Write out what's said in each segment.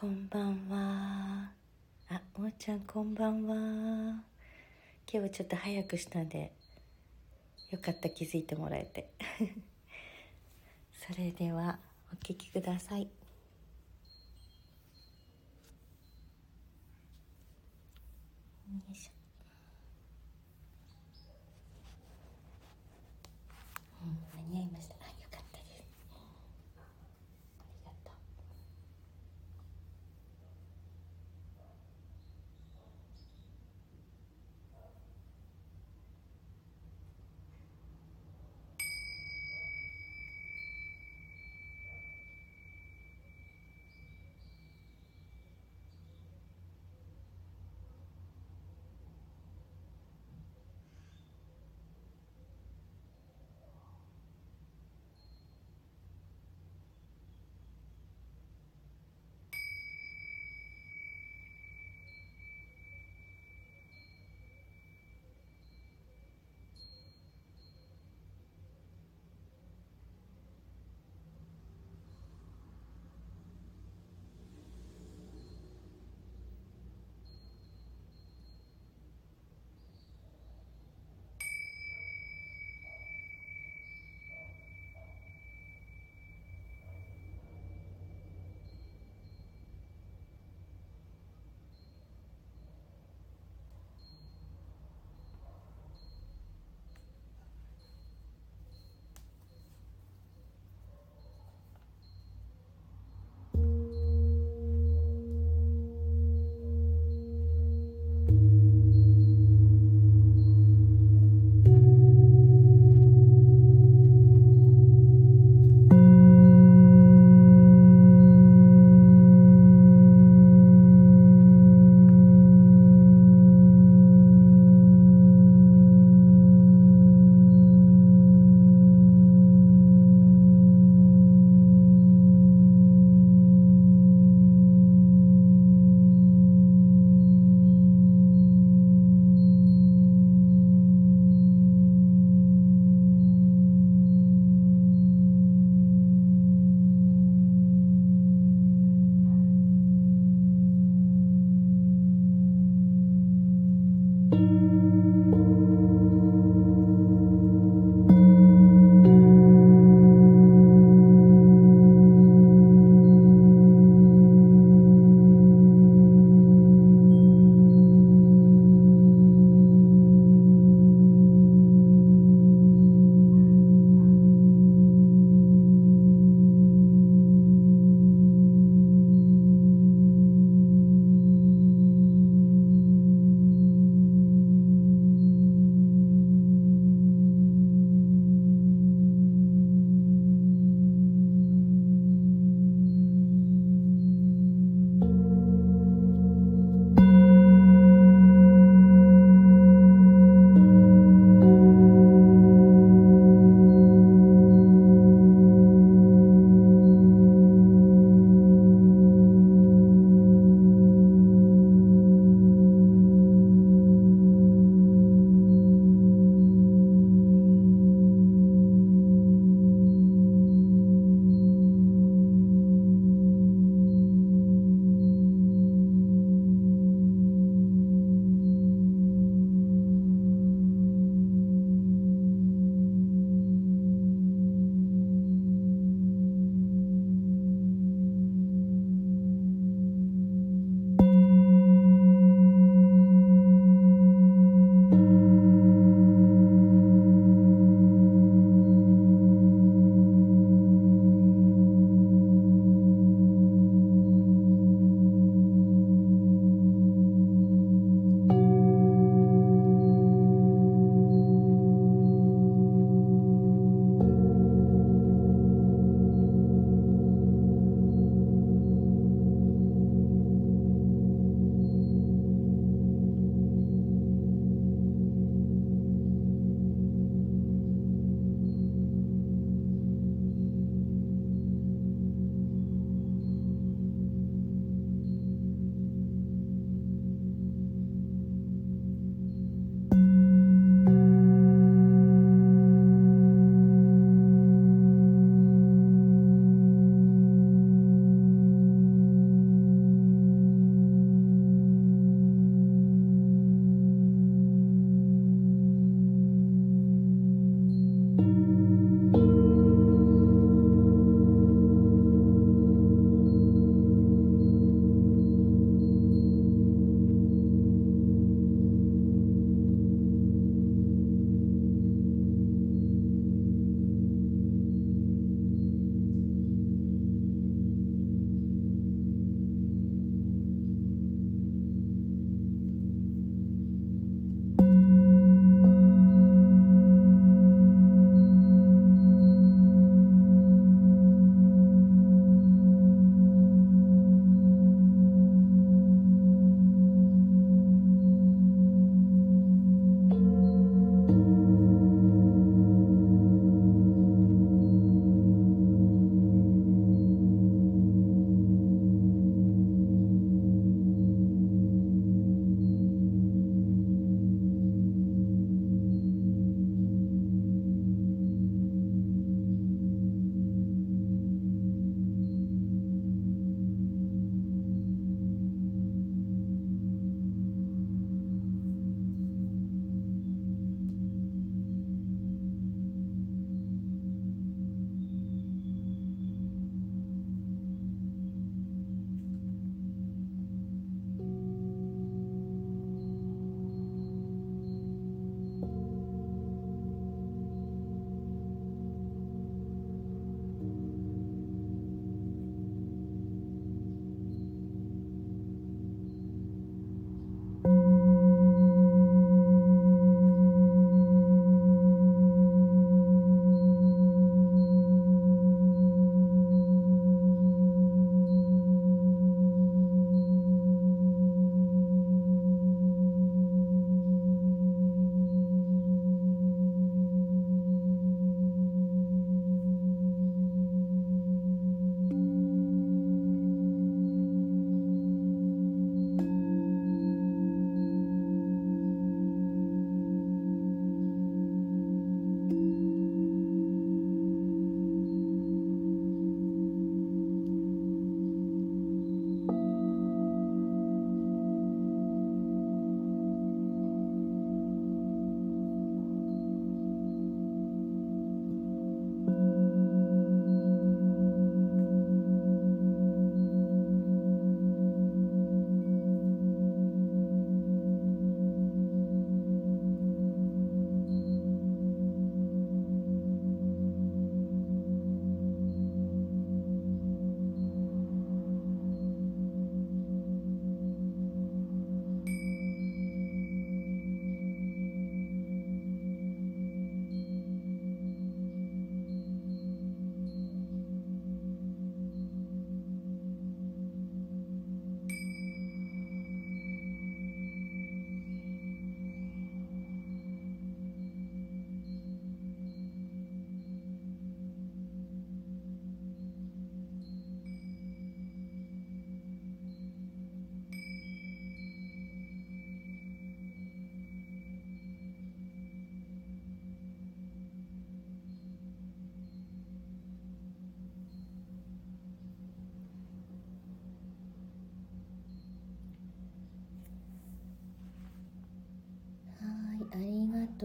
こんばんは。あ、もーちゃんこんばんは。今日はちょっと早くしたんで、よかった気づいてもらえて。それでは、お聴きください。よいしょ。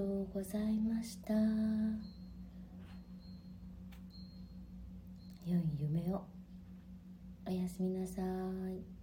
うございました。良い夢を。おやすみなさい。